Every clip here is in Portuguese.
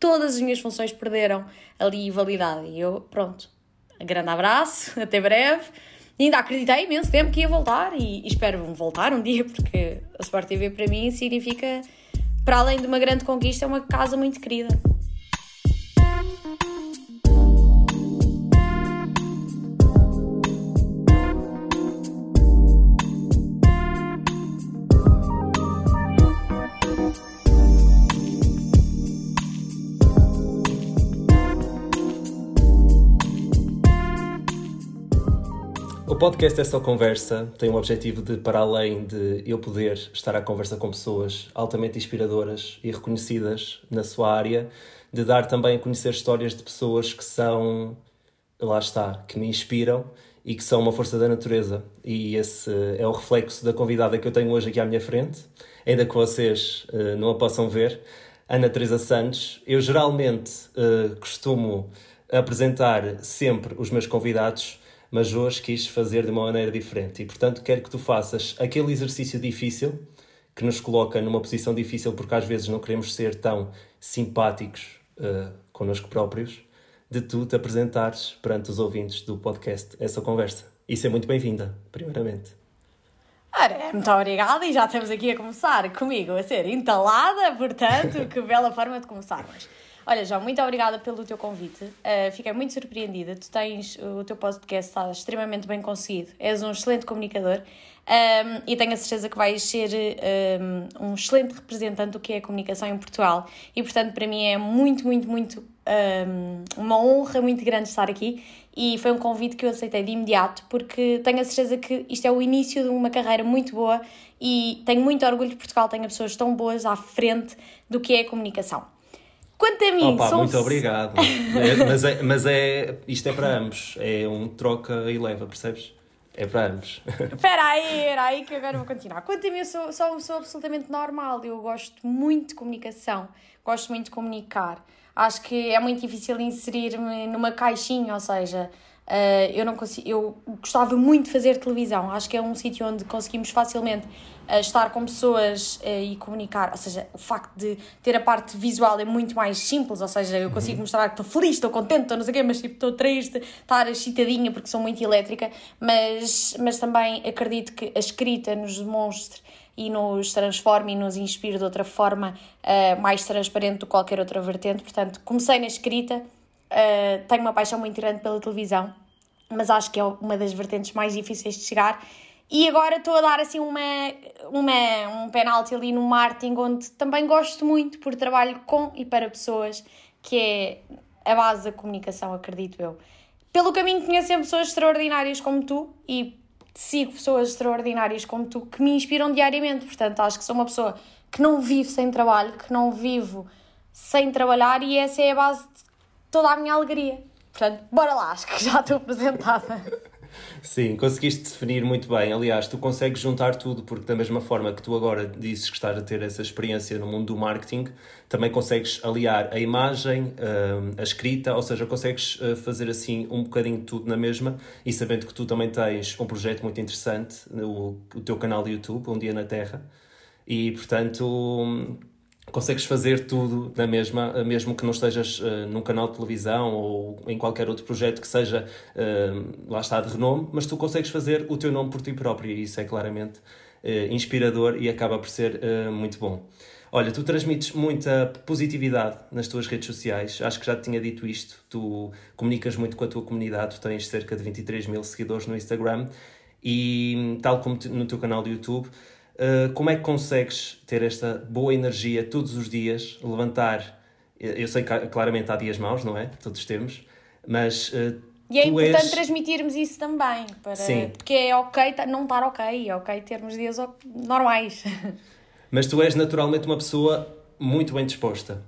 todas as minhas funções perderam ali validade. E eu, pronto, grande abraço, até breve. E ainda acreditei imenso tempo que ia voltar e, e espero voltar um dia, porque a Sport TV para mim significa, para além de uma grande conquista, é uma casa muito querida. Podcast É Conversa tem o objetivo de, para além de eu poder estar à conversa com pessoas altamente inspiradoras e reconhecidas na sua área, de dar também a conhecer histórias de pessoas que são, lá está, que me inspiram e que são uma força da natureza. E esse é o reflexo da convidada que eu tenho hoje aqui à minha frente, ainda que vocês uh, não a possam ver, Ana Teresa Santos. Eu geralmente uh, costumo apresentar sempre os meus convidados mas hoje quis fazer de uma maneira diferente. E, portanto, quero que tu faças aquele exercício difícil que nos coloca numa posição difícil porque às vezes não queremos ser tão simpáticos uh, connosco próprios, de tu te apresentares perante os ouvintes do podcast essa conversa. E ser muito bem-vinda, primeiramente. Ora, muito obrigada e já estamos aqui a começar comigo a ser entalada, portanto, que bela forma de começarmos. Olha, João, muito obrigada pelo teu convite. Uh, fiquei muito surpreendida. Tu tens o teu podcast está extremamente bem conseguido. És um excelente comunicador um, e tenho a certeza que vais ser um, um, excelente representante do que é a comunicação em Portugal. E portanto, para mim é muito, muito, muito um, uma honra muito grande estar aqui. E foi um convite que eu aceitei de imediato, porque tenho a certeza que isto é o início de uma carreira muito boa e tenho muito orgulho de Portugal, tenho pessoas tão boas à frente do que é a comunicação. Quanto a mim, Opa, sou... muito obrigado. é, mas, é, mas é, isto é para ambos. É um troca e leva, percebes? É para ambos. Espera aí, era aí que agora vou continuar. Quanto a mim, eu sou, sou pessoa absolutamente normal. Eu gosto muito de comunicação, gosto muito de comunicar. Acho que é muito difícil inserir-me numa caixinha, ou seja, Uh, eu não consigo, eu gostava muito de fazer televisão. Acho que é um sítio onde conseguimos facilmente uh, estar com pessoas uh, e comunicar. Ou seja, o facto de ter a parte visual é muito mais simples. Ou seja, eu consigo uhum. mostrar que estou feliz, estou contente, estou não sei o quê, mas tipo, estou triste, estar excitadinha porque sou muito elétrica. Mas, mas também acredito que a escrita nos demonstre e nos transforme e nos inspire de outra forma mais transparente do que qualquer outra vertente. Portanto, comecei na escrita Uh, tenho uma paixão muito grande pela televisão, mas acho que é uma das vertentes mais difíceis de chegar. E agora estou a dar assim uma, uma, um penalti ali no marketing, onde também gosto muito, por trabalho com e para pessoas, que é a base da comunicação, acredito eu. Pelo caminho conheço pessoas extraordinárias como tu e sigo pessoas extraordinárias como tu que me inspiram diariamente. Portanto, acho que sou uma pessoa que não vive sem trabalho, que não vivo sem trabalhar e essa é a base toda a minha alegria. Portanto, bora lá, acho que já estou apresentada. Sim, conseguiste definir muito bem. Aliás, tu consegues juntar tudo, porque da mesma forma que tu agora dizes que estás a ter essa experiência no mundo do marketing, também consegues aliar a imagem, hum, a escrita, ou seja, consegues eh, fazer assim um bocadinho de tudo na mesma e sabendo que tu também tens um projeto muito interessante, o, o teu canal de YouTube, Um Dia na Terra, e portanto hum, consegues fazer tudo na mesma, mesmo que não estejas uh, num canal de televisão ou em qualquer outro projeto que seja, uh, lá está, de renome, mas tu consegues fazer o teu nome por ti próprio e isso é claramente uh, inspirador e acaba por ser muito bom. Olha, tu transmites muita positividade nas tuas redes sociais, acho que já te tinha dito isto, tu comunicas muito com a tua comunidade, tu tens cerca de 23 mil seguidores no Instagram. E tal como no teu canal do YouTube, Uh, como é que consegues ter esta boa energia todos os dias, levantar? Eu sei que claramente há dias maus, não é? Todos temos, mas. Uh, e é importante és... transmitirmos isso também, para... Sim. porque é ok não estar ok, é ok termos dias normais. Mas tu és naturalmente uma pessoa muito bem disposta.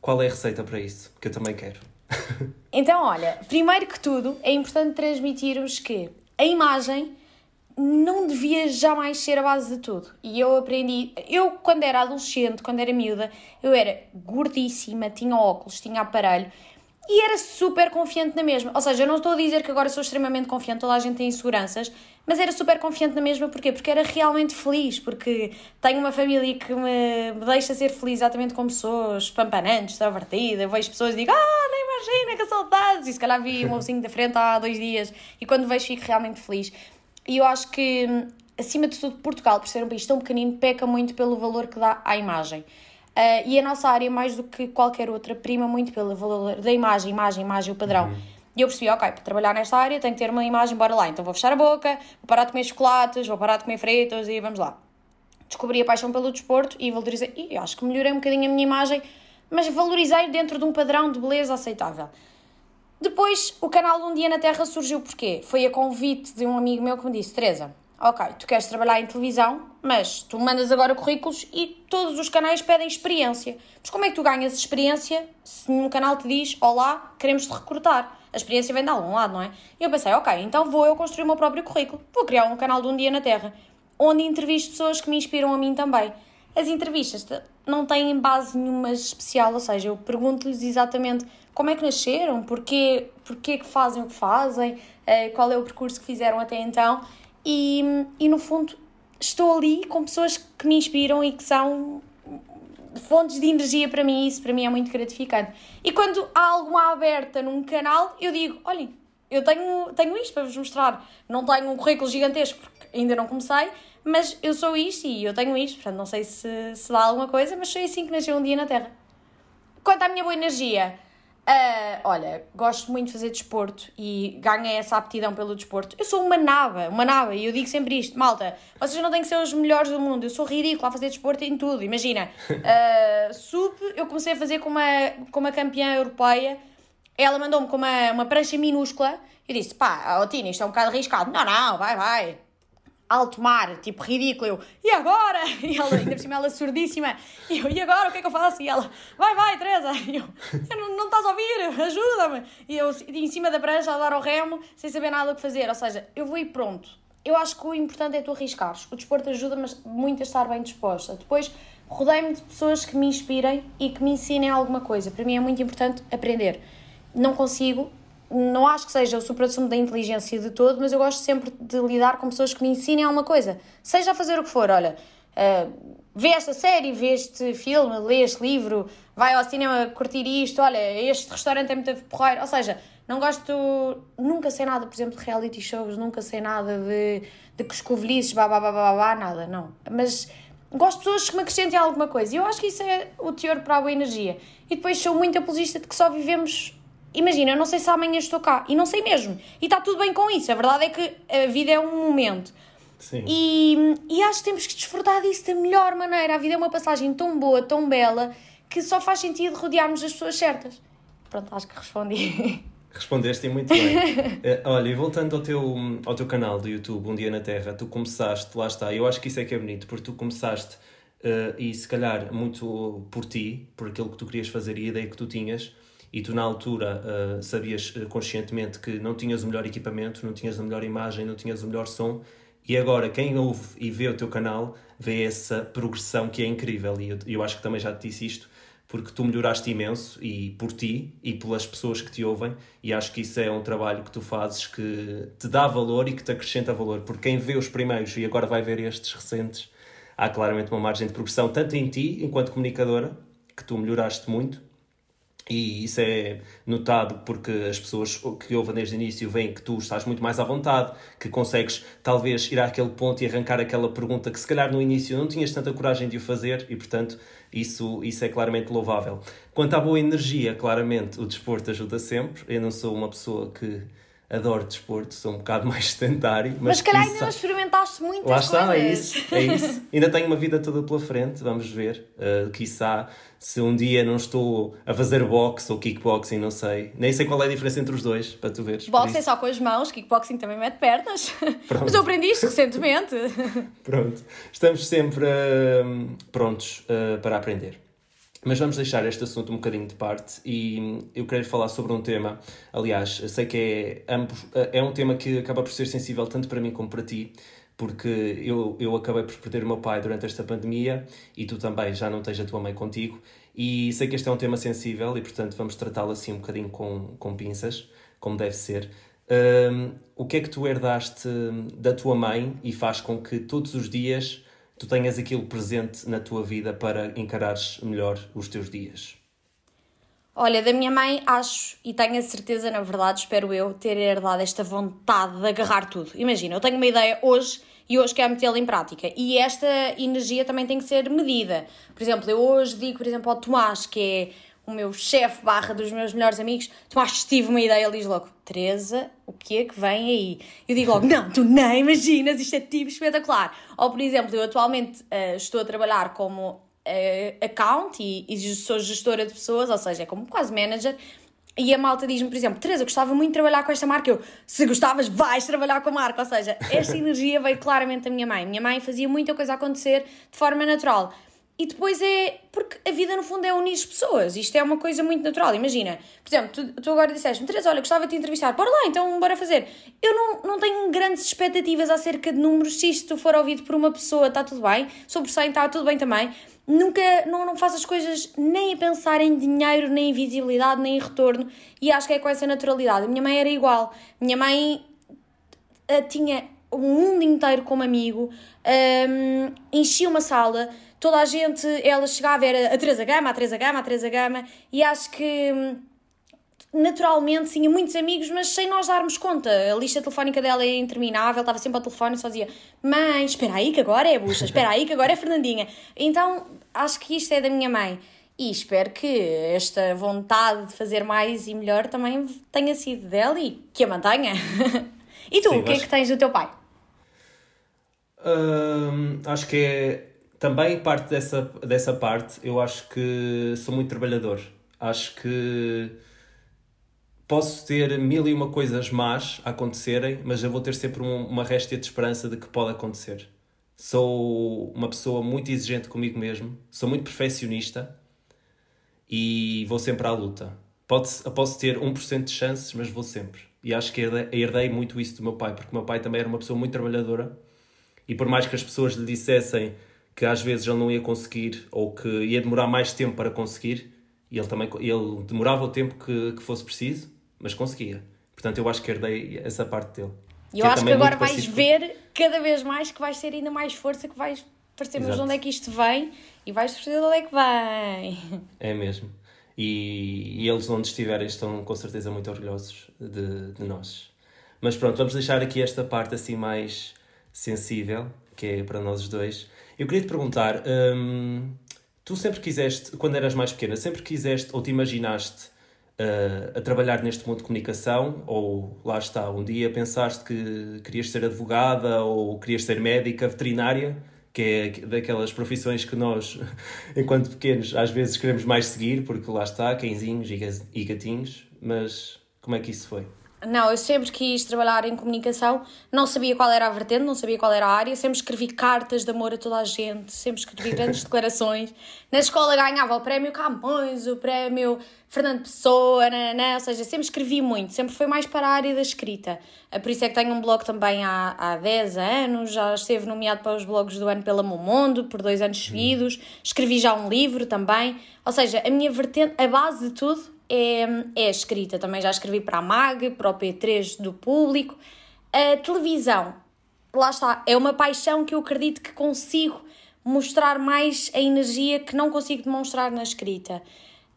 Qual é a receita para isso? Que eu também quero. Então, olha, primeiro que tudo, é importante transmitirmos que a imagem não devia jamais ser a base de tudo. E eu aprendi. Eu, quando era adolescente, quando era miúda, eu era gordíssima, tinha óculos, tinha aparelho. e era super confiante na mesma. Ou seja, eu não estou a dizer que agora sou extremamente confiante, toda a gente tem inseguranças, mas era super confiante na mesma, porquê? Porque era realmente feliz, porque tenho uma família que me, deixa ser feliz exatamente como sou, espampanante, extrovertida, vejo pessoas e digo, ah, nem imagina, que saudades, e se calhar vi um mocinho da frente há dois dias, e quando vejo fico realmente feliz. E eu acho que, acima de tudo, Portugal, por ser um país tão pequenino, peca muito pelo valor que dá à imagem. Uh, e a nossa área, mais do que qualquer outra, prima muito pelo valor da imagem, imagem, imagem, o padrão. Uhum. E eu percebi, ok, para trabalhar nesta área tenho que ter uma imagem, bora lá. Então vou fechar a boca, vou parar de comer chocolates, vou parar de comer fritos e vamos lá. Descobri a paixão pelo desporto e valorizei. E acho que melhorei um bocadinho a minha imagem, mas valorizei dentro de um padrão de beleza aceitável. Depois, o canal Um Dia na Terra surgiu porquê? Foi a convite de um amigo meu que me disse: Teresa, ok, tu queres trabalhar em televisão, mas tu mandas agora currículos e todos os canais pedem experiência. Mas como é que tu ganhas experiência se num canal te diz, olá, queremos te recrutar? A experiência vem de algum lado, não é? E eu pensei, ok, então vou eu construir o meu próprio currículo. Vou criar um canal de um dia na Terra, onde entrevisto pessoas que me inspiram a mim também. As entrevistas não têm base nenhuma especial, ou seja, eu pergunto-lhes exatamente como é que nasceram, porquê, porquê que fazem o que fazem, eh, qual é o percurso que fizeram até então e, e no fundo estou ali com pessoas que me inspiram e que são fontes de energia para mim, isso para mim é muito gratificante. E quando há alguma aberta num canal, eu digo: olhem, eu tenho, tenho isto para vos mostrar. Não tenho um currículo gigantesco porque ainda não comecei, mas eu sou isto e eu tenho isto. Portanto, não sei se, se dá alguma coisa, mas foi assim que nasceu um dia na Terra. Quanto à minha boa energia, Uh, olha, gosto muito de fazer desporto e ganhei essa aptidão pelo desporto. Eu sou uma naba, uma naba, e eu digo sempre isto, malta, vocês não têm que ser os melhores do mundo, eu sou ridícula a fazer desporto em tudo, imagina. Uh, sub, eu comecei a fazer com uma, com uma campeã europeia, ela mandou-me com uma, uma prancha minúscula, eu disse, pá, oh, Tina, isto é um bocado arriscado. Não, não, vai, vai alto mar, tipo ridículo. Eu, e agora? E ela, ainda por cima, ela surdíssima. E eu, e agora? O que é que eu faço? E ela, vai, vai, Teresa. E eu, não, não estás a ouvir? Ajuda-me. E eu, em cima da prancha, a dar ao remo, sem saber nada o que fazer. Ou seja, eu vou ir pronto. Eu acho que o importante é tu arriscares. O desporto ajuda-me muito a estar bem disposta. Depois, rodei-me de pessoas que me inspirem e que me ensinem alguma coisa. Para mim é muito importante aprender. Não consigo, não acho que seja o supra-sumo da inteligência de todo, mas eu gosto sempre de lidar com pessoas que me ensinem alguma coisa. Seja a fazer o que for, olha, uh, vê esta série, vê este filme, lê este livro, vai ao cinema curtir isto, olha, este restaurante é muito porreiro. Ou seja, não gosto, nunca sei nada, por exemplo, de reality shows, nunca sei nada de, de coscovilhices, babá, babá, babá, nada, não. Mas gosto de pessoas que me acrescentem alguma coisa. E eu acho que isso é o teor para a boa energia. E depois sou muito apologista de que só vivemos imagina, eu não sei se amanhã estou cá e não sei mesmo. E está tudo bem com isso. A verdade é que a vida é um momento. Sim. E, e acho que temos que desfrutar disso da melhor maneira. A vida é uma passagem tão boa, tão bela, que só faz sentido rodearmos as pessoas certas. Pronto, acho que respondi. Respondeste muito bem. uh, olha, e voltando ao teu, ao teu canal do YouTube, Um Dia na Terra, tu começaste, lá está, eu acho que isso é que é bonito, porque tu começaste, uh, e se calhar muito por ti, por aquilo que tu querias fazer e a ideia que tu tinhas, e tu na altura uh, sabias uh, conscientemente que não tinhas o melhor equipamento, não tinhas a melhor imagem, não tinhas o melhor som, e agora quem ouve e vê o teu canal vê essa progressão que é incrível, e eu, eu acho que também já te disse isto, porque tu melhoraste imenso e por ti e pelas pessoas que te ouvem, e acho que isso é um trabalho que tu fazes que te dá valor e que te acrescenta valor, porque quem vê os primeiros e agora vai ver estes recentes, há claramente uma margem de progressão, tanto em ti, enquanto comunicadora, que tu melhoraste muito, e isso é notado porque as pessoas que ouvem desde o início veem que tu estás muito mais à vontade, que consegues talvez ir àquele ponto e arrancar aquela pergunta que se calhar no início não tinhas tanta coragem de o fazer e, portanto, isso, isso é claramente louvável. Quanto à boa energia, claramente o desporto ajuda sempre. Eu não sou uma pessoa que adoro desporto, sou um bocado mais sedentário. Mas, mas calhar ainda não experimentaste muitas Lá está, coisas. é isso, é isso. ainda tenho uma vida toda pela frente, vamos ver. Uh, quiçá, se um dia não estou a fazer boxe ou kickboxing, não sei. Nem sei qual é a diferença entre os dois, para tu veres. Boxe é só com as mãos, kickboxing também mete pernas. Pronto. Mas eu aprendi isto recentemente. Pronto. Estamos sempre uh, prontos uh, para aprender. Mas vamos deixar este assunto um bocadinho de parte e eu quero falar sobre um tema, aliás, sei que é, ambos, é um tema que acaba por ser sensível tanto para mim como para ti, porque eu, eu acabei por perder o meu pai durante esta pandemia e tu também já não tens a tua mãe contigo E sei que este é um tema sensível e, portanto, vamos tratá-lo assim um bocadinho com, com pinças, como deve ser. Um, o que é que tu herdaste da tua mãe e faz com que todos os dias tu tenhas aquilo presente na tua vida para encarares melhor os teus dias? Olha, da minha mãe, acho e tenho a certeza, na verdade, espero eu, ter herdado esta vontade de agarrar tudo. Imagina, eu tenho uma ideia hoje e hoje quero metê-la em prática. E esta energia também tem que ser medida. Por exemplo, eu hoje digo, por exemplo, ao Tomás, que é o meu chefe barra dos meus melhores amigos, Tomás, tive uma ideia, ele diz logo, Teresa, o que é que vem aí? Eu digo logo, não, tu nem imaginas, isto é tipo espetacular. Ou, por exemplo, eu atualmente uh, estou a trabalhar como uh, account e, e sou gestora de pessoas, ou seja, é como quase manager, e a malta diz-me, por exemplo, Teresa, gostava muito de trabalhar com esta marca. Eu, se gostavas, vais trabalhar com a marca. Ou seja, esta energia veio claramente da minha mãe. Minha mãe fazia muita coisa acontecer de forma natural. E depois é. Porque a vida, no fundo, é unir as pessoas. Isto é uma coisa muito natural. Imagina, por exemplo, tu, tu agora disseste-me, Teresa, olha, gostava de te entrevistar. Bora lá, então, bora fazer. Eu não, não tenho grandes expectativas acerca de números. Se isto for ouvido por uma pessoa, está tudo bem. Sobre 100, está tudo bem também nunca não, não faço as coisas nem a pensar em dinheiro, nem em visibilidade, nem em retorno, e acho que é com essa naturalidade. A minha mãe era igual. Minha mãe uh, tinha o mundo inteiro como amigo, um, enchia uma sala, toda a gente, ela chegava, era a Teresa Gama, a Teresa Gama, a Teresa Gama, e acho que hum, naturalmente tinha muitos amigos, mas sem nós darmos conta. A lista telefónica dela é interminável, estava sempre ao telefone e só dizia: Mãe, espera aí que agora é a Buxa, espera aí que agora é a Fernandinha. Então acho que isto é da minha mãe. E espero que esta vontade de fazer mais e melhor também tenha sido dela e que a mantenha. e tu, Sim, o que é que tens do teu pai? Hum, acho que é também parte dessa, dessa parte. Eu acho que sou muito trabalhador. Acho que posso ter mil e uma coisas más a acontecerem, mas eu vou ter sempre uma réstia de esperança de que pode acontecer. Sou uma pessoa muito exigente comigo mesmo, sou muito perfeccionista e vou sempre à luta. Pode, posso ter 1% de chances, mas vou sempre. E acho que herdei muito isso do meu pai, porque o meu pai também era uma pessoa muito trabalhadora e por mais que as pessoas lhe dissessem que às vezes ele não ia conseguir ou que ia demorar mais tempo para conseguir, e ele também ele demorava o tempo que, que fosse preciso, mas conseguia. Portanto, eu acho que herdei essa parte dele. E eu é acho que agora vais pacífico. ver cada vez mais que vais ter ainda mais força, que vais perceber de onde é que isto vem e vais perceber de onde é que vem. É mesmo. E, e, eles, onde estiverem, estão com certeza muito orgulhosos de, de nós. Mas pronto, vamos deixar aqui esta parte assim mais sensível, que é para nós dois. Eu queria te perguntar: hum, tu sempre quiseste, quando eras mais pequena, sempre quiseste ou te imaginaste uh, a trabalhar neste mundo de comunicação, ou lá está, um dia pensaste que querias ser advogada ou querias ser médica, veterinária, que é daquelas profissões que nós, enquanto pequenos, às vezes queremos mais seguir, porque lá está, cãezinhos e gatinhos, mas como é que isso foi? Não, eu sempre quis trabalhar em comunicação, não sabia qual era a vertente, não sabia qual era a área, sempre escrevi cartas de amor a toda a gente, sempre escrevi grandes declarações. Na escola ganhava o prémio Camões, o prémio Fernando Pessoa, ou seja, sempre escrevi muito, sempre foi mais para a área da escrita. É por isso é que tenho um blog também há, há 10 anos, já esteve nomeado para os blogs do ano pela Momondo por dois anos seguidos, escrevi já um livro também, ou seja, a minha vertente, a base de tudo é, é a escrita. Também já escrevi para a MAG, para o P3 do público. A televisão, lá está, é uma paixão que eu acredito que consigo mostrar mais a energia que não consigo demonstrar na escrita.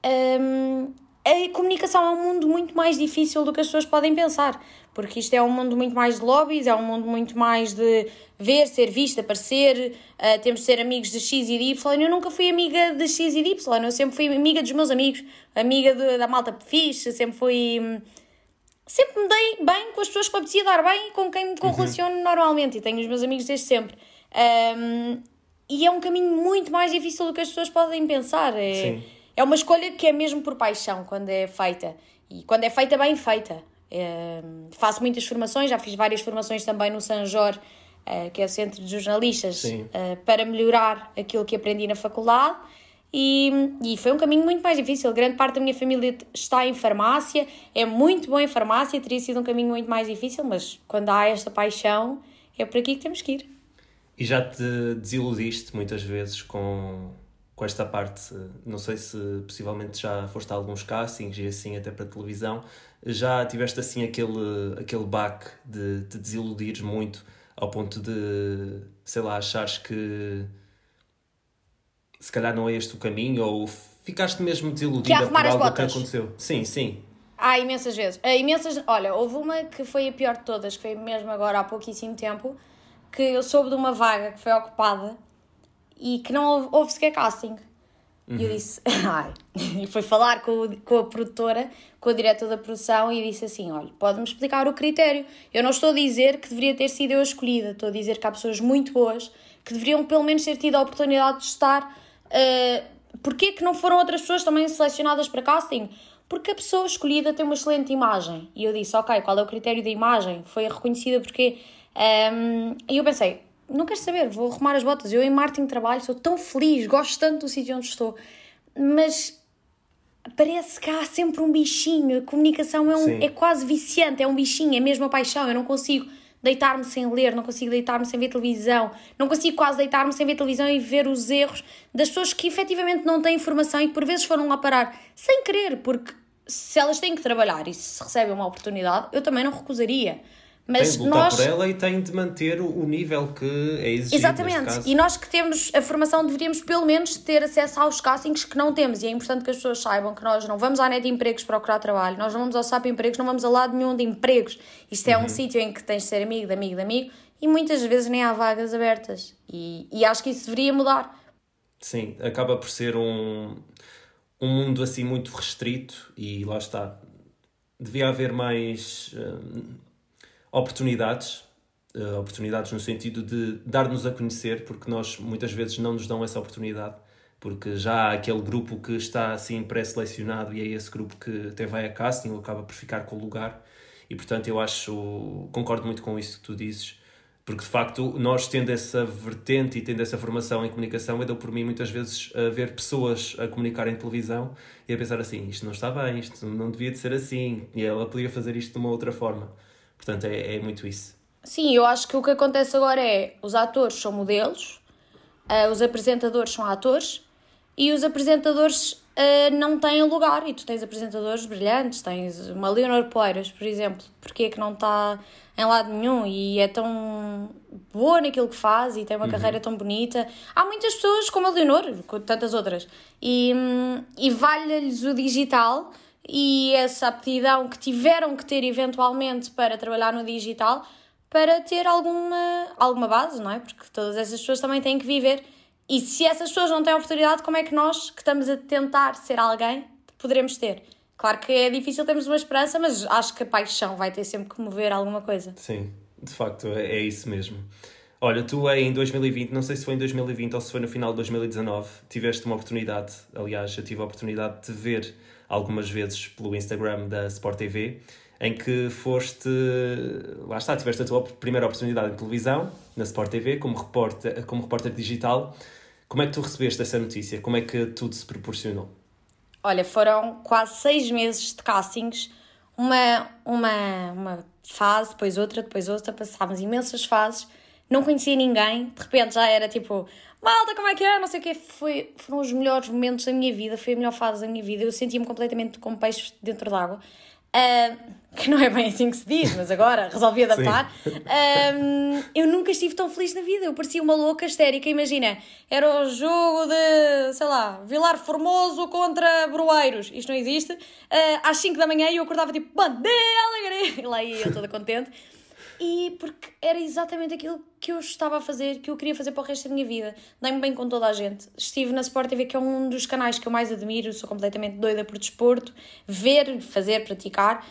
Um, a comunicação é um mundo muito mais difícil do que as pessoas podem pensar, porque isto é um mundo muito mais de lobbies, é um mundo muito mais de ver, ser visto, aparecer, uh, temos de ser amigos de X e de Y. Eu nunca fui amiga de X e de Y, eu sempre fui amiga dos meus amigos, amiga de, da malta fixe, sempre fui. Hum, sempre me dei bem com as pessoas que eu apetecia dar bem e com quem me correlaciono uhum. normalmente, e tenho os meus amigos desde sempre. Um, e é um caminho muito mais difícil do que as pessoas podem pensar. É, Sim é uma escolha que é mesmo por paixão quando é feita. E quando é feita, bem feita. É, faço muitas formações, já fiz várias formações também no Sanjor, é, que é o Centro de Jornalistas, é, para melhorar aquilo que aprendi na faculdade. E, e foi um caminho muito mais difícil. Grande parte da minha família está em farmácia, é muito bom em farmácia, teria sido um caminho muito mais difícil, mas quando há esta paixão, é por aqui que temos que ir. E já te desiludiste muitas vezes com com esta parte. Não sei se possivelmente já foste a alguns castings e assim até para televisão. Já tiveste assim aquele, aquele baque de te desiludires muito ao ponto de, sei lá, achares que se calhar não é este o caminho ou ficaste mesmo desiludida por algo que aconteceu. Sim, sim. Há imensas vezes. Há imensas... Olha, houve uma que foi a pior de todas, que foi mesmo agora há pouquíssimo tempo, que eu soube de uma vaga que foi ocupada e que não houve, houve sequer casting. Uhum. E eu uhum. disse, ai, e foi falar com, o, com a produtora, com o diretor da produção e disse assim: olha, pode-me explicar o critério. Eu não estou a dizer que deveria ter sido eu escolhida, estou a dizer que há pessoas muito boas que deveriam pelo menos ter tido a oportunidade de estar. Uh, Porquê que não foram outras pessoas também selecionadas para casting? Porque a pessoa escolhida tem uma excelente imagem. E eu disse, ok, qual é o critério da imagem? Foi reconhecida porque. Um, e eu pensei, não quero saber, vou arrumar as botas. Eu em marketing trabalho, sou tão feliz, gosto tanto do sítio onde estou, mas parece que há sempre um bichinho. A comunicação é, um, é quase viciante, é um bichinho, é mesmo a paixão. Eu não consigo deitar-me sem ler, não consigo deitar-me sem ver televisão, não consigo quase deitar-me sem ver televisão e ver os erros das pessoas que efetivamente não têm informação e que por vezes foram lá parar sem querer, porque se elas têm que trabalhar e se recebem uma oportunidade, eu também não recusaria. Mas tem de lutar nós... por ela e tem de manter o nível que é exigido. Exatamente. E nós que temos a formação deveríamos pelo menos ter acesso aos castings que não temos. E é importante que as pessoas saibam que nós não vamos à net de empregos procurar trabalho, nós não vamos ao SAP empregos, não vamos a lado nenhum de empregos. Isto é uhum. um sítio em que tens de ser amigo de amigo de amigo e muitas vezes nem há vagas abertas. E, e acho que isso deveria mudar. Sim, acaba por ser um, um mundo assim muito restrito e lá está. Devia haver mais. Hum, oportunidades, uh, oportunidades no sentido de dar-nos a conhecer, porque nós muitas vezes não nos dão essa oportunidade, porque já há aquele grupo que está assim pré-selecionado e é esse grupo que até vai a casting ou acaba por ficar com o lugar. E portanto eu acho, concordo muito com isso que tu dizes, porque de facto nós tendo essa vertente e tendo essa formação em comunicação, eu dou por mim muitas vezes a ver pessoas a comunicar em televisão e a pensar assim, isto não está bem, isto não devia de ser assim, e ela podia fazer isto de uma outra forma. Portanto, é, é muito isso. Sim, eu acho que o que acontece agora é os atores são modelos, uh, os apresentadores são atores e os apresentadores uh, não têm lugar. E tu tens apresentadores brilhantes, tens uma Leonor Poeiras, por exemplo, porque é que não está em lado nenhum e é tão boa naquilo que faz e tem uma uhum. carreira tão bonita. Há muitas pessoas como a Leonor, com tantas outras, e, hum, e vale-lhes o digital e essa aptidão que tiveram que ter eventualmente para trabalhar no digital para ter alguma, alguma base, não é? Porque todas essas pessoas também têm que viver. E se essas pessoas não têm oportunidade, como é que nós, que estamos a tentar ser alguém, poderemos ter? Claro que é difícil termos uma esperança, mas acho que a paixão vai ter sempre que mover alguma coisa. Sim, de facto, é, é isso mesmo. Olha, tu em 2020, não sei se foi em 2020 ou se foi no final de 2019, tiveste uma oportunidade, aliás, eu tive a oportunidade de ver algumas vezes pelo Instagram da Sport TV, em que foste, lá está, tiveste a tua primeira oportunidade em televisão, na Sport TV, como repórter, como repórter digital. Como é que tu recebeste essa notícia? Como é que tudo se proporcionou? Olha, foram quase seis meses de castings, uma, uma, uma fase, depois outra, depois outra, passávamos imensas fases, não conhecia ninguém, de repente já era tipo, malta, como é que é? Não sei o quê. Foi, foram os melhores momentos da minha vida, foi a melhor fase da minha vida. Eu sentia-me completamente como peixe dentro d'água. Uh, que não é bem assim que se diz, mas agora resolvi adaptar. Um, eu nunca estive tão feliz na vida. Eu parecia uma louca histérica. Imagina, era o jogo de, sei lá, Vilar Formoso contra Broeiros. Isto não existe. Uh, às 5 da manhã eu acordava tipo, bandeira, alegria. E lá ia eu toda contente e porque era exatamente aquilo que eu estava a fazer, que eu queria fazer para o resto da minha vida. Dei-me bem com toda a gente. Estive na Sport TV, que é um dos canais que eu mais admiro, sou completamente doida por desporto, ver, fazer, praticar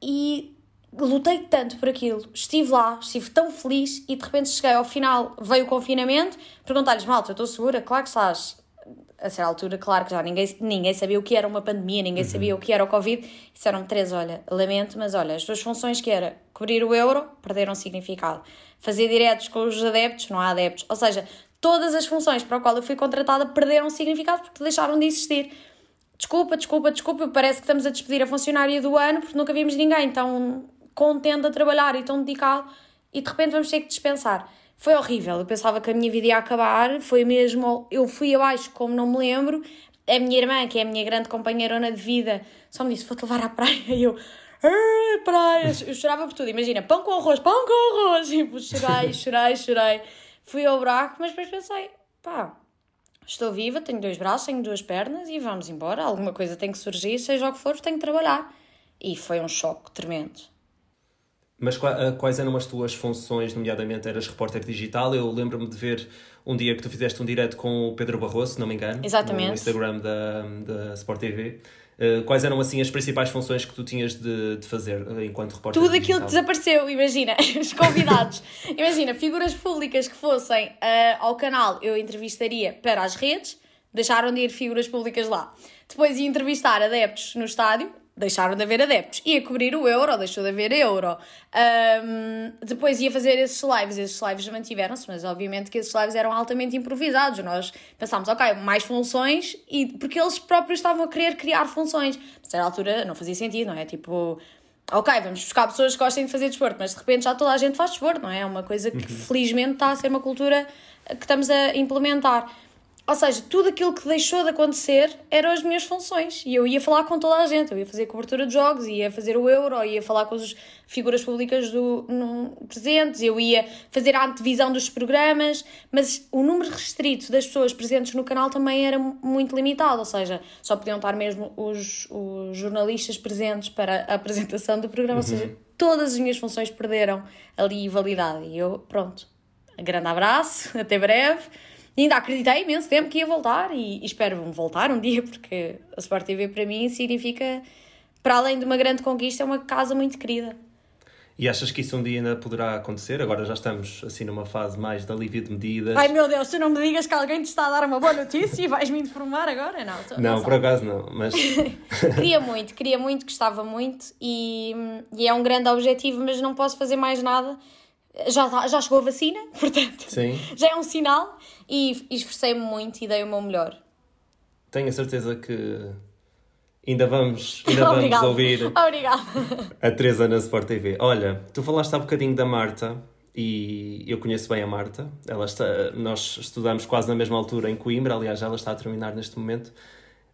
e lutei tanto por aquilo. Estive lá, estive tão feliz e de repente cheguei ao final, veio o confinamento, perguntar-lhes, malta, eu estou segura? Claro que estás a certa altura, claro que já ninguém, ninguém sabia o que era uma pandemia, ninguém uhum. sabia o que era o Covid. Disseram três: olha, lamento, mas olha, as duas funções que era cobrir o euro perderam significado. Fazer diretos com os adeptos, não há adeptos. Ou seja, todas as funções para as quais eu fui contratada perderam significado porque deixaram de existir. Desculpa, desculpa, desculpa, parece que estamos a despedir a funcionária do ano porque nunca vimos ninguém tão contente a trabalhar e tão dedicado e de repente vamos ter que dispensar Foi horrível. Eu pensava que a minha vida ia acabar. Foi mesmo. Eu fui abaixo, como não me lembro. A minha irmã, que é a minha grande companheirona de vida, só me disse: Vou-te levar à praia. E eu. Praia. Eu chorava por tudo. Imagina, pão com arroz, pão com arroz. E tipo, chorei, chorei, chorei. Fui ao buraco, mas depois pensei: pá, estou viva, tenho dois braços, tenho duas pernas e vamos embora. Alguma coisa tem que surgir, seja o que for, tenho que trabalhar. E foi um choque tremendo. Mas ah, quais eram as tuas funções, nomeadamente eras repórter digital? Eu lembro-me de ver um dia que tu fizeste um direto com o Pedro Barroso, se não me engano, Exatamente. no Instagram da, da Sport TV. Ah, quais eram assim as principais funções que tu tinhas de, de fazer enquanto repórter Tudo digital? aquilo desapareceu, imagina, os convidados. imagina, figuras públicas que fossem uh, ao canal, eu entrevistaria para as redes, deixaram de ir figuras públicas lá. Depois ia entrevistar adeptos no estádio, deixaram de haver adeptos. Ia cobrir o euro, deixou de haver euro. Um, depois ia fazer esses lives, esses lives mantiveram-se, mas obviamente que esses lives eram altamente improvisados. Nós pensámos, ok, mais funções, e porque eles próprios estavam a querer criar funções. A certa altura não fazia sentido, não é? Tipo, ok, vamos buscar pessoas que gostem de fazer desporto, mas de repente já toda a gente faz desporto, não é? É uma coisa que uhum. felizmente está a ser uma cultura que estamos a implementar. Ou seja, tudo aquilo que deixou de acontecer eram as minhas funções. E eu ia falar com toda a gente, eu ia fazer cobertura de jogos, ia fazer o euro, ia falar com as figuras públicas do, no, presentes, eu ia fazer a antevisão dos programas, mas o número restrito das pessoas presentes no canal também era muito limitado, ou seja, só podiam estar mesmo os, os jornalistas presentes para a apresentação do programa, uhum. ou seja, todas as minhas funções perderam ali validade. E eu, pronto, grande abraço, até breve ainda acreditei imenso tempo que ia voltar e, e espero voltar um dia, porque a Sport TV para mim significa, para além de uma grande conquista, é uma casa muito querida. E achas que isso um dia ainda poderá acontecer? Agora já estamos assim numa fase mais de alívio de medidas. Ai meu Deus, tu não me digas que alguém te está a dar uma boa notícia e vais-me informar agora? Não, tô, não, não por acaso não, mas... queria muito, queria muito, gostava muito e, e é um grande objetivo, mas não posso fazer mais nada já, já chegou a vacina, portanto, Sim. já é um sinal e esforcei-me muito e dei o meu melhor. Tenho a certeza que ainda vamos, ainda vamos ouvir Obrigada. a Teresa na Sport TV. Olha, tu falaste há bocadinho da Marta e eu conheço bem a Marta. Ela está, nós estudamos quase na mesma altura em Coimbra, aliás, ela está a terminar neste momento,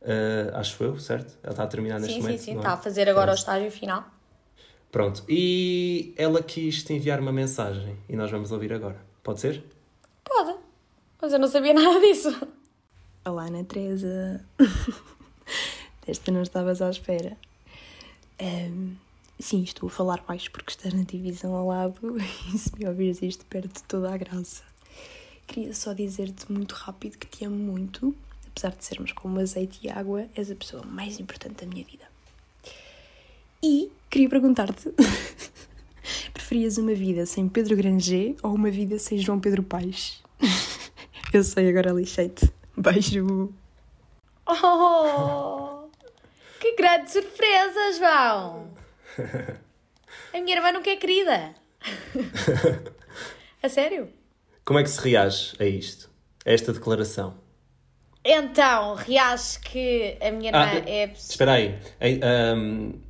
uh, acho eu, certo? Ela está a terminar neste sim, momento. Sim, sim, sim, é? está a fazer agora o estágio final. Pronto, e ela quis te enviar uma mensagem e nós vamos ouvir agora. Pode ser? Pode, mas eu não sabia nada disso. Olá, Ana Teresa. Desta não estavas à espera. Um, sim, estou a falar baixo porque estás na divisão ao lado e se me ouvires isto perde toda a graça. Queria só dizer-te muito rápido que te amo muito. Apesar de sermos como azeite e água, és a pessoa mais importante da minha vida. E queria perguntar-te: preferias uma vida sem Pedro Granger ou uma vida sem João Pedro Paes? Eu sei, agora lixei-te. Beijo. Oh! Que grande surpresa, João! A minha irmã nunca é querida. a sério? Como é que se reage a isto? A esta declaração? Então, reage que a minha irmã ah, é. Espera aí. Um,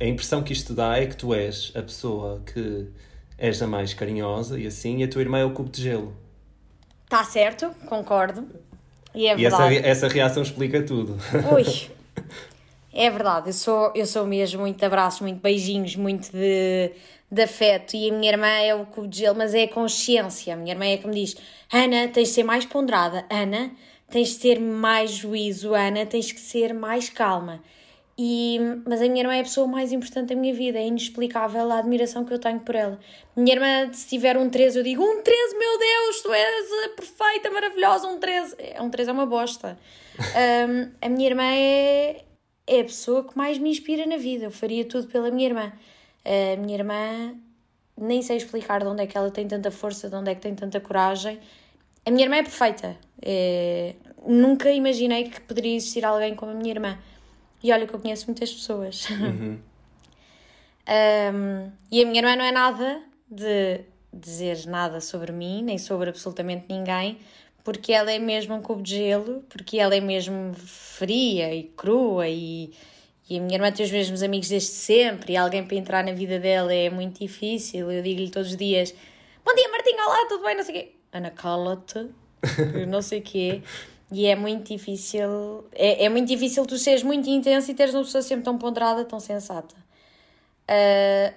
a impressão que isto dá é que tu és a pessoa que és a mais carinhosa e assim, e a tua irmã é o cubo de gelo. Está certo, concordo. E é e verdade. Essa, essa reação explica tudo. Ui, é verdade. Eu sou, eu sou mesmo muito de abraços, muito beijinhos, muito de, de afeto. E a minha irmã é o cubo de gelo, mas é a consciência. A minha irmã é que me diz: Ana, tens de ser mais ponderada. Ana, tens de ter mais juízo. Ana, tens que ser mais calma. E, mas a minha irmã é a pessoa mais importante da minha vida, é inexplicável a admiração que eu tenho por ela. Minha irmã, se tiver um 13, eu digo: Um 13, meu Deus, tu és perfeita, maravilhosa, um 13. É, um 13 é uma bosta. um, a minha irmã é, é a pessoa que mais me inspira na vida, eu faria tudo pela minha irmã. A minha irmã, nem sei explicar de onde é que ela tem tanta força, de onde é que tem tanta coragem. A minha irmã é perfeita. É, nunca imaginei que poderia existir alguém como a minha irmã. E olha que eu conheço muitas pessoas. Uhum. um, e a minha irmã não é nada de dizer nada sobre mim, nem sobre absolutamente ninguém, porque ela é mesmo um cubo de gelo, porque ela é mesmo fria e crua e, e a minha irmã tem os mesmos amigos desde sempre e alguém para entrar na vida dela é muito difícil. Eu digo-lhe todos os dias: bom dia Martinho, olá, tudo bem? Não sei o quê. Ana, cala-te, não sei o quê. E é muito difícil, é, é muito difícil tu seres muito intenso e teres uma pessoa sempre tão ponderada, tão sensata. Uh,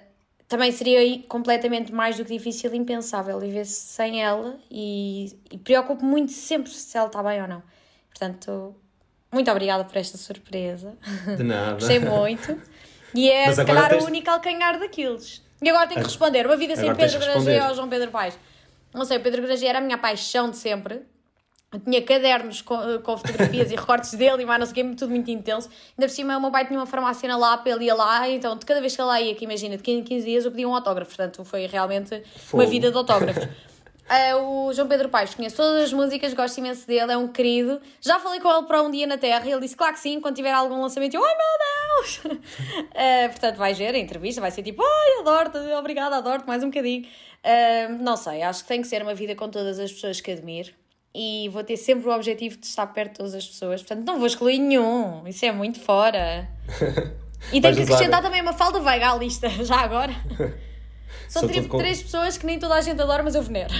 também seria completamente mais do que difícil, impensável viver-se sem ela e, e preocupo muito sempre se ela está bem ou não. Portanto, muito obrigada por esta surpresa. De nada. Gostei muito. E é, Mas se calhar, tens... o único calcanhar daqueles. E agora tenho que responder. Uma vida sem Pedro Granger ou João Pedro Paes. Não sei, o Pedro Granger era a minha paixão de sempre. Eu tinha cadernos com, eh, com fotografias e recortes dele e mais não sei o quê, tudo muito intenso. Ainda por cima, o meu pai tinha uma farmácia na Lapa, ele ia lá, então de cada vez que ele lá ia, que imagina, de 15 em 15 dias eu pedia um autógrafo. Portanto, foi realmente uma vida de autógrafos. Uh, o João Pedro Paes, conheço todas as músicas, gosto imenso dele, é um querido. Já falei com ele para um dia na Terra e ele disse: Claro que sim, quando tiver algum lançamento, eu, ai meu Deus! Uh, portanto, vais ver a entrevista, vai ser tipo: Ai, adoro-te, obrigada, adoro-te, mais um bocadinho. Uh, não sei, acho que tem que ser uma vida com todas as pessoas que admiro e vou ter sempre o objetivo de estar perto de todas as pessoas. Portanto, não vou excluir nenhum. Isso é muito fora. E tenho que acrescentar usar... também uma falda veiga à lista, já agora. São três, com... três pessoas que nem toda a gente adora, mas eu venero.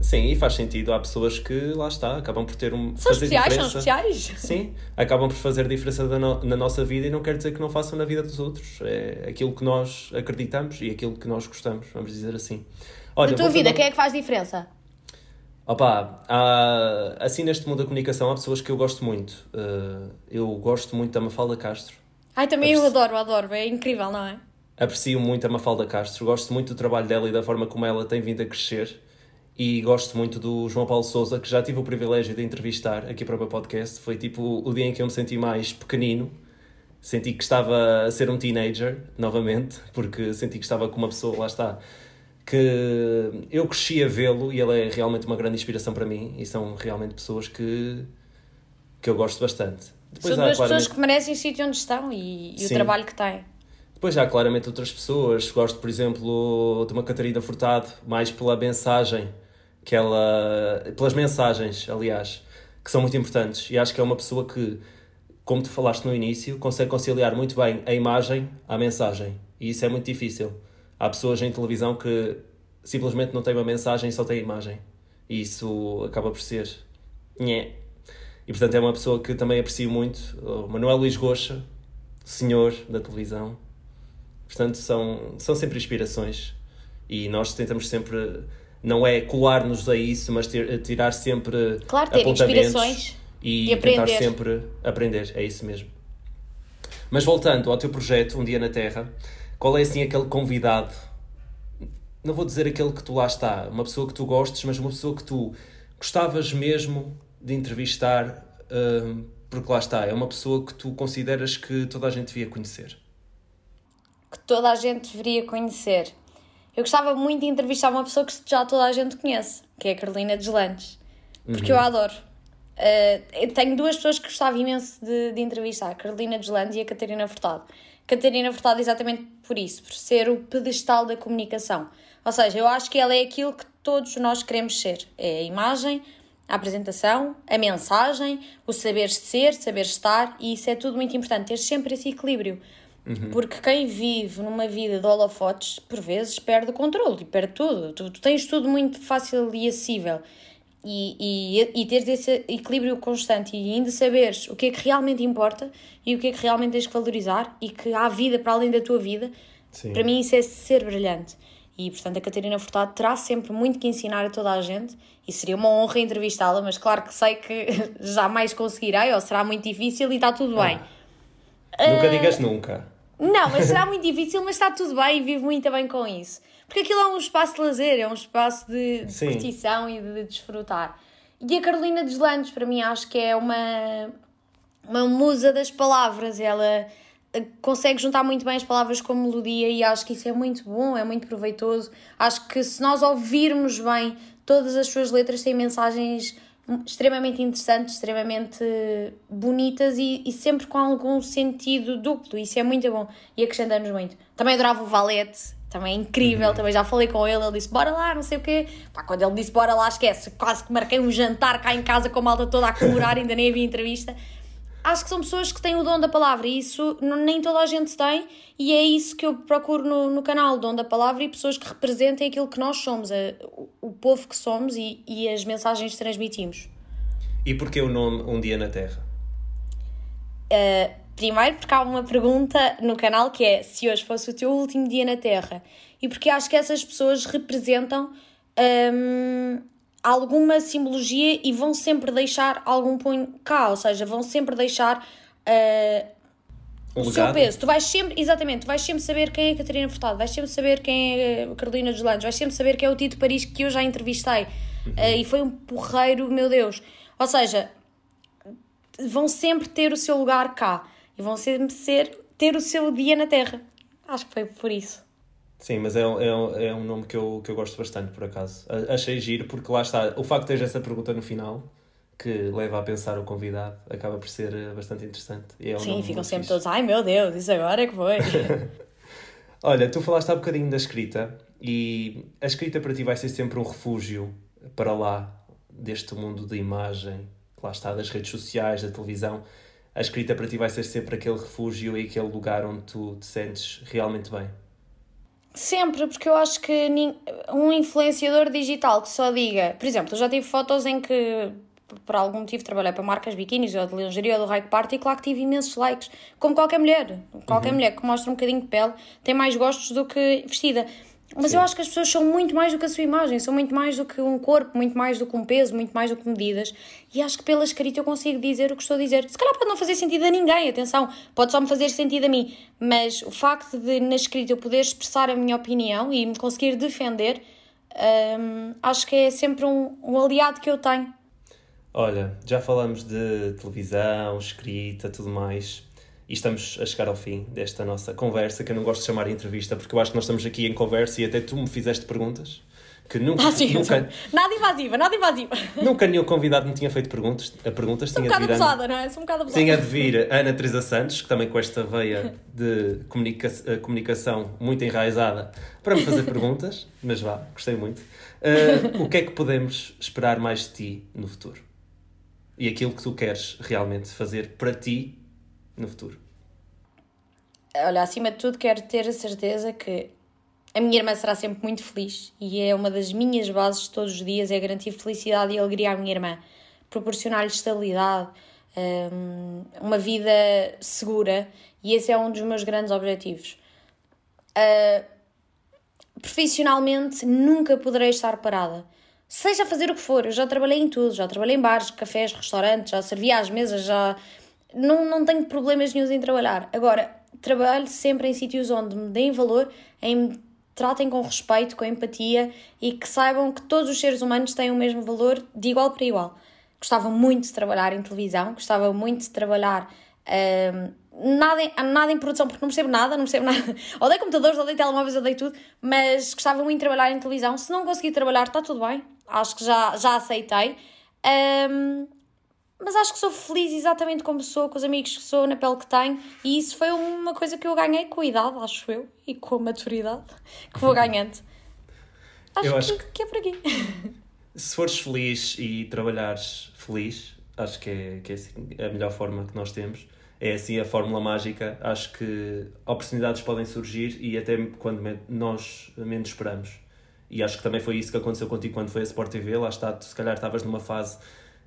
Sim, e faz sentido. Há pessoas que, lá está, acabam por ter um. São fazer especiais, diferença. são especiais. Sim, acabam por fazer diferença no, na nossa vida e não quer dizer que não façam na vida dos outros. É aquilo que nós acreditamos e aquilo que nós gostamos, vamos dizer assim. Olha, na tua vida, quem é que faz diferença? Opa, há, assim neste mundo da comunicação há pessoas que eu gosto muito. Uh, eu gosto muito da Mafalda Castro. Ai, também eu adoro, adoro, é incrível, não é? Aprecio muito a Mafalda Castro, gosto muito do trabalho dela e da forma como ela tem vindo a crescer. E gosto muito do João Paulo Souza, que já tive o privilégio de entrevistar aqui para o meu podcast. Foi tipo o dia em que eu me senti mais pequenino. Senti que estava a ser um teenager, novamente, porque senti que estava com uma pessoa, lá está, que eu cresci a vê-lo e ele é realmente uma grande inspiração para mim e são realmente pessoas que, que eu gosto bastante. Depois são duas claramente... pessoas que merecem o sítio onde estão e, e o trabalho que têm. Depois há claramente outras pessoas. Gosto, por exemplo, de uma Catarina Furtado, mais pela mensagem que ela. pelas mensagens, aliás, que são muito importantes. E acho que é uma pessoa que, como tu falaste no início, consegue conciliar muito bem a imagem à mensagem. E isso é muito difícil. Há pessoas em televisão que simplesmente não têm uma mensagem, só têm imagem. E isso acaba por ser. Nhé. E portanto é uma pessoa que também aprecio muito, o Manuel Luís Goxa, senhor da televisão. Portanto, são, são sempre inspirações. E nós tentamos sempre, não é colar-nos a isso, mas ter, tirar sempre claro, ter inspirações e, e tentar sempre aprender. É isso mesmo. Mas voltando ao teu projeto Um Dia na Terra, qual é assim aquele convidado? Não vou dizer aquele que tu lá está, uma pessoa que tu gostes, mas uma pessoa que tu gostavas mesmo de entrevistar, uh, porque lá está, é uma pessoa que tu consideras que toda a gente devia conhecer. Que toda a gente deveria conhecer. Eu gostava muito de entrevistar uma pessoa que já toda a gente conhece, que é a Carolina Deslandes, porque uhum. eu adoro. Uh, tenho duas pessoas que gostava imenso de, de entrevistar, a Carolina Deslandes e a Catarina Furtado. Catarina Furtado exatamente por isso, por ser o pedestal da comunicação. Ou seja, eu acho que ela é aquilo que todos nós queremos ser. É a imagem, a apresentação, a mensagem, o saber ser, saber estar, e isso é tudo muito importante, ter sempre esse equilíbrio. Uhum. Porque quem vive numa vida de holofotes, por vezes, perde o controle e perde tudo. Tu, tu tens tudo muito fácil e acessível e, e, e teres esse equilíbrio constante e ainda saberes o que é que realmente importa e o que é que realmente tens que valorizar e que há vida para além da tua vida, Sim. para mim isso é ser brilhante. E portanto a Catarina Furtado terá sempre muito que ensinar a toda a gente e seria uma honra entrevistá-la, mas claro que sei que jamais conseguirei ou será muito difícil e está tudo bem. Ah, nunca uh... digas nunca. Não, mas será muito difícil, mas está tudo bem e vivo muito bem com isso. Porque aquilo é um espaço de lazer, é um espaço de, de competição e de, desfrutar. E a Carolina Deslandes, para mim, acho que é uma, uma musa das palavras. Ela eh, consegue juntar muito bem as palavras com melodia e acho que isso é muito bom, é muito proveitoso. Acho que se nós ouvirmos bem, todas as suas letras têm mensagens extremamente interessantes, extremamente bonitas e, e sempre com algum sentido duplo. Isso é muito bom e acrescenta-nos muito. Também adorava o Valete, também é incrível, uhum. também já falei com ele, ele disse bora lá, não sei o quê. Pá, quando ele disse bora lá, esquece, quase que marquei um jantar cá em casa com a malta toda a comemorar, ainda nem havia entrevista. Acho que são pessoas que têm o dom da palavra e isso nem toda a gente tem e é isso que eu procuro no, no canal, o dom da palavra e pessoas que representem aquilo que nós somos, a, o, povo que somos e, e as mensagens que transmitimos. E porquê o nome Um Dia na Terra? Uh, primeiro porque há uma pergunta no canal que é se hoje fosse o teu último dia na Terra e porque acho que essas pessoas representam um, alguma simbologia e vão sempre deixar algum punho cá, ou seja, vão sempre deixar uh, um o seu peso. Tu vais sempre, exatamente, tu vais sempre saber quem é a Catarina Furtado, vais sempre saber quem é a Carolina dos Landes, vais sempre saber quem é o Tito Paris que eu já entrevistei uhum. uh, e foi um porreiro, meu Deus. Ou seja, vão sempre ter o seu lugar cá e vão sempre ser, ter o seu dia na Terra. Acho que foi por isso. Sim, mas é, é, é um nome que eu, que eu gosto bastante, por acaso. Achei giro, porque lá está, o facto de ter essa pergunta no final, que leva a pensar o convidado, acaba por ser eh, bastante interessante. É um Sim, ficam sempre fixe. todos, ai meu Deus, isso agora é que foi. Olha, tu falaste há um bocadinho da escrita, e a escrita para ti vai ser sempre um refúgio para lá deste mundo da imagem, lá está, das redes sociais, da televisão. A escrita para ti vai ser sempre aquele refúgio e aquele lugar onde tu te sentes realmente bem. Sempre, porque eu acho que um influenciador digital que só diga, por exemplo, eu já tive fotos em que por algum motivo trabalhei para marcas biquínis ou de lingerie ou do Hike Party e claro que tive imensos likes, como qualquer mulher. Qualquer uhum. mulher que mostra um bocadinho de pele tem mais gostos do que vestida. Mas Sim. eu acho que as pessoas são muito mais do que a sua imagem, são muito mais do que um corpo, muito mais do que um peso, muito mais do que medidas. E acho que pela escrita eu consigo dizer o que estou a dizer. Se calhar pode não fazer sentido a ninguém, atenção, pode só me fazer sentido a mim. Mas o facto de na escrita eu poder expressar a minha opinião e me conseguir defender, hum, acho que é sempre um, um aliado que eu tenho. Olha, já falamos de televisão, escrita, tudo mais. E estamos a chegar ao fim desta nossa conversa, que eu não gosto de chamar de entrevista, porque eu acho que nós estamos aqui em conversa e até tu me fizeste perguntas que nunca. Ah, sim, nunca nada invasiva, nada invasiva. Nunca nenhum convidado me tinha feito perguntas. A perguntas Sou tinha um bocado abusada, não é? Sou um bocado abusada. Tinha de vir a Ana Teresa Santos, que também com esta veia de comunica eh, comunicação muito enraizada, para me fazer perguntas, mas vá, gostei muito. Uh, o que é que podemos esperar mais de ti no futuro? E aquilo que tu queres realmente fazer para ti no futuro? Olha, acima de tudo, quero ter a certeza que a minha irmã será sempre muito feliz e é uma das minhas bases de todos os dias é garantir felicidade e alegria à minha irmã, proporcionar-lhe estabilidade, hum, uma vida segura e esse é um dos meus grandes objetivos. Uh, profissionalmente, nunca poderei estar parada. Seja a fazer o que for, eu já trabalhei em tudo, já trabalhei em bares, cafés, restaurantes, já servia às mesas, já não, não tenho problemas nenhum em trabalhar. Agora, trabalho sempre em sítios onde me deem valor, em me tratem com respeito, com empatia e que saibam que todos os seres humanos têm o mesmo valor de igual para igual. Gostava muito de trabalhar em televisão, gostava muito de trabalhar. Um, nada, em, nada em produção, porque não percebo nada, não percebo nada. Odeio computadores, odeio telemóveis, odeio tudo, mas gostava muito de trabalhar em televisão. Se não conseguir trabalhar, está tudo bem, acho que já, já aceitei. Um, mas acho que sou feliz exatamente como sou, com os amigos que sou, na pele que tenho, e isso foi uma coisa que eu ganhei com a idade, acho eu, e com a maturidade que vou ganhando. Acho, eu acho que, que é por aqui. Se fores feliz e trabalhares feliz, acho que é, que é assim, a melhor forma que nós temos. É assim a fórmula mágica. Acho que oportunidades podem surgir e até quando nós menos esperamos. E acho que também foi isso que aconteceu contigo quando foi a Sport TV. Lá está, tu se calhar estavas numa fase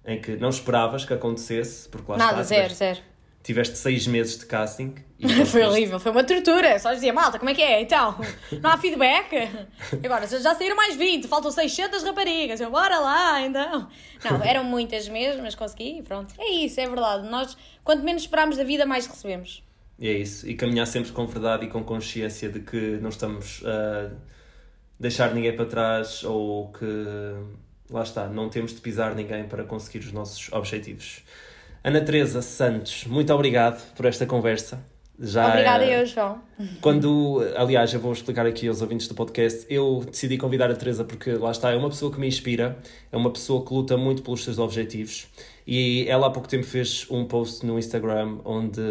em que não esperavas que acontecesse, porque lá Nada, está, zero, zero. Tiveste seis meses de casting. foi horrível, foi uma tortura. Só dizia, malta, como é que é? Então, não há feedback? Agora, já saíram mais 20, faltam 600 raparigas. Eu, bora lá, então. Não, eram muitas mesmo, mas consegui e pronto. É isso, é verdade. Nós, quanto menos esperamos da vida, mais recebemos. E é isso. E caminhar sempre com verdade e com consciência de que não estamos a deixar ninguém para trás ou que lá está, não temos de pisar ninguém para conseguir os nossos objetivos. Ana Teresa Santos, muito obrigado por esta conversa. Já, Obrigada eu, João. Quando, aliás, eu vou explicar aqui aos ouvintes do podcast, eu decidi convidar a Teresa porque lá está, é uma pessoa que me inspira, é uma pessoa que luta muito pelos seus objetivos e ela há pouco tempo fez um post no Instagram onde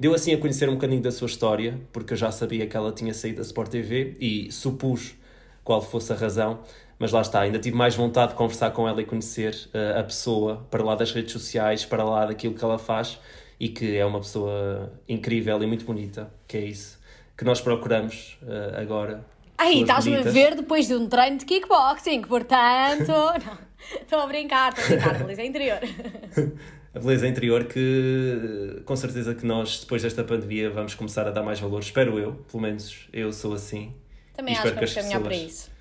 deu assim a conhecer um bocadinho da sua história, porque eu já sabia que ela tinha saído da Sport TV e supus qual fosse a razão, mas lá está, ainda tive mais vontade de conversar com ela e conhecer uh, a pessoa para lá das redes sociais, para lá daquilo que ela faz e que é uma pessoa incrível e muito bonita, que é isso que nós procuramos uh, agora. Aí, estás-me a ver depois de um treino de kickboxing, portanto. estou a brincar, estou a brincar, beleza interior. a beleza interior que com certeza que nós depois desta pandemia vamos começar a dar mais valor, espero eu, pelo menos eu sou assim. Também acho que vamos caminhar para isso.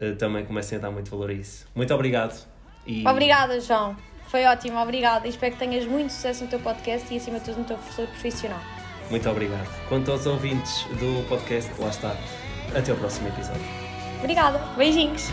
Eh, também comecem a dar muito valor a isso. Muito obrigado. E... Obrigada, João. Foi ótimo, obrigada. Espero que tenhas muito sucesso no teu podcast e acima de tudo no teu professor profissional. Muito obrigado. Quanto aos ouvintes do podcast, lá está. Até o próximo episódio. Obrigada. Beijinhos.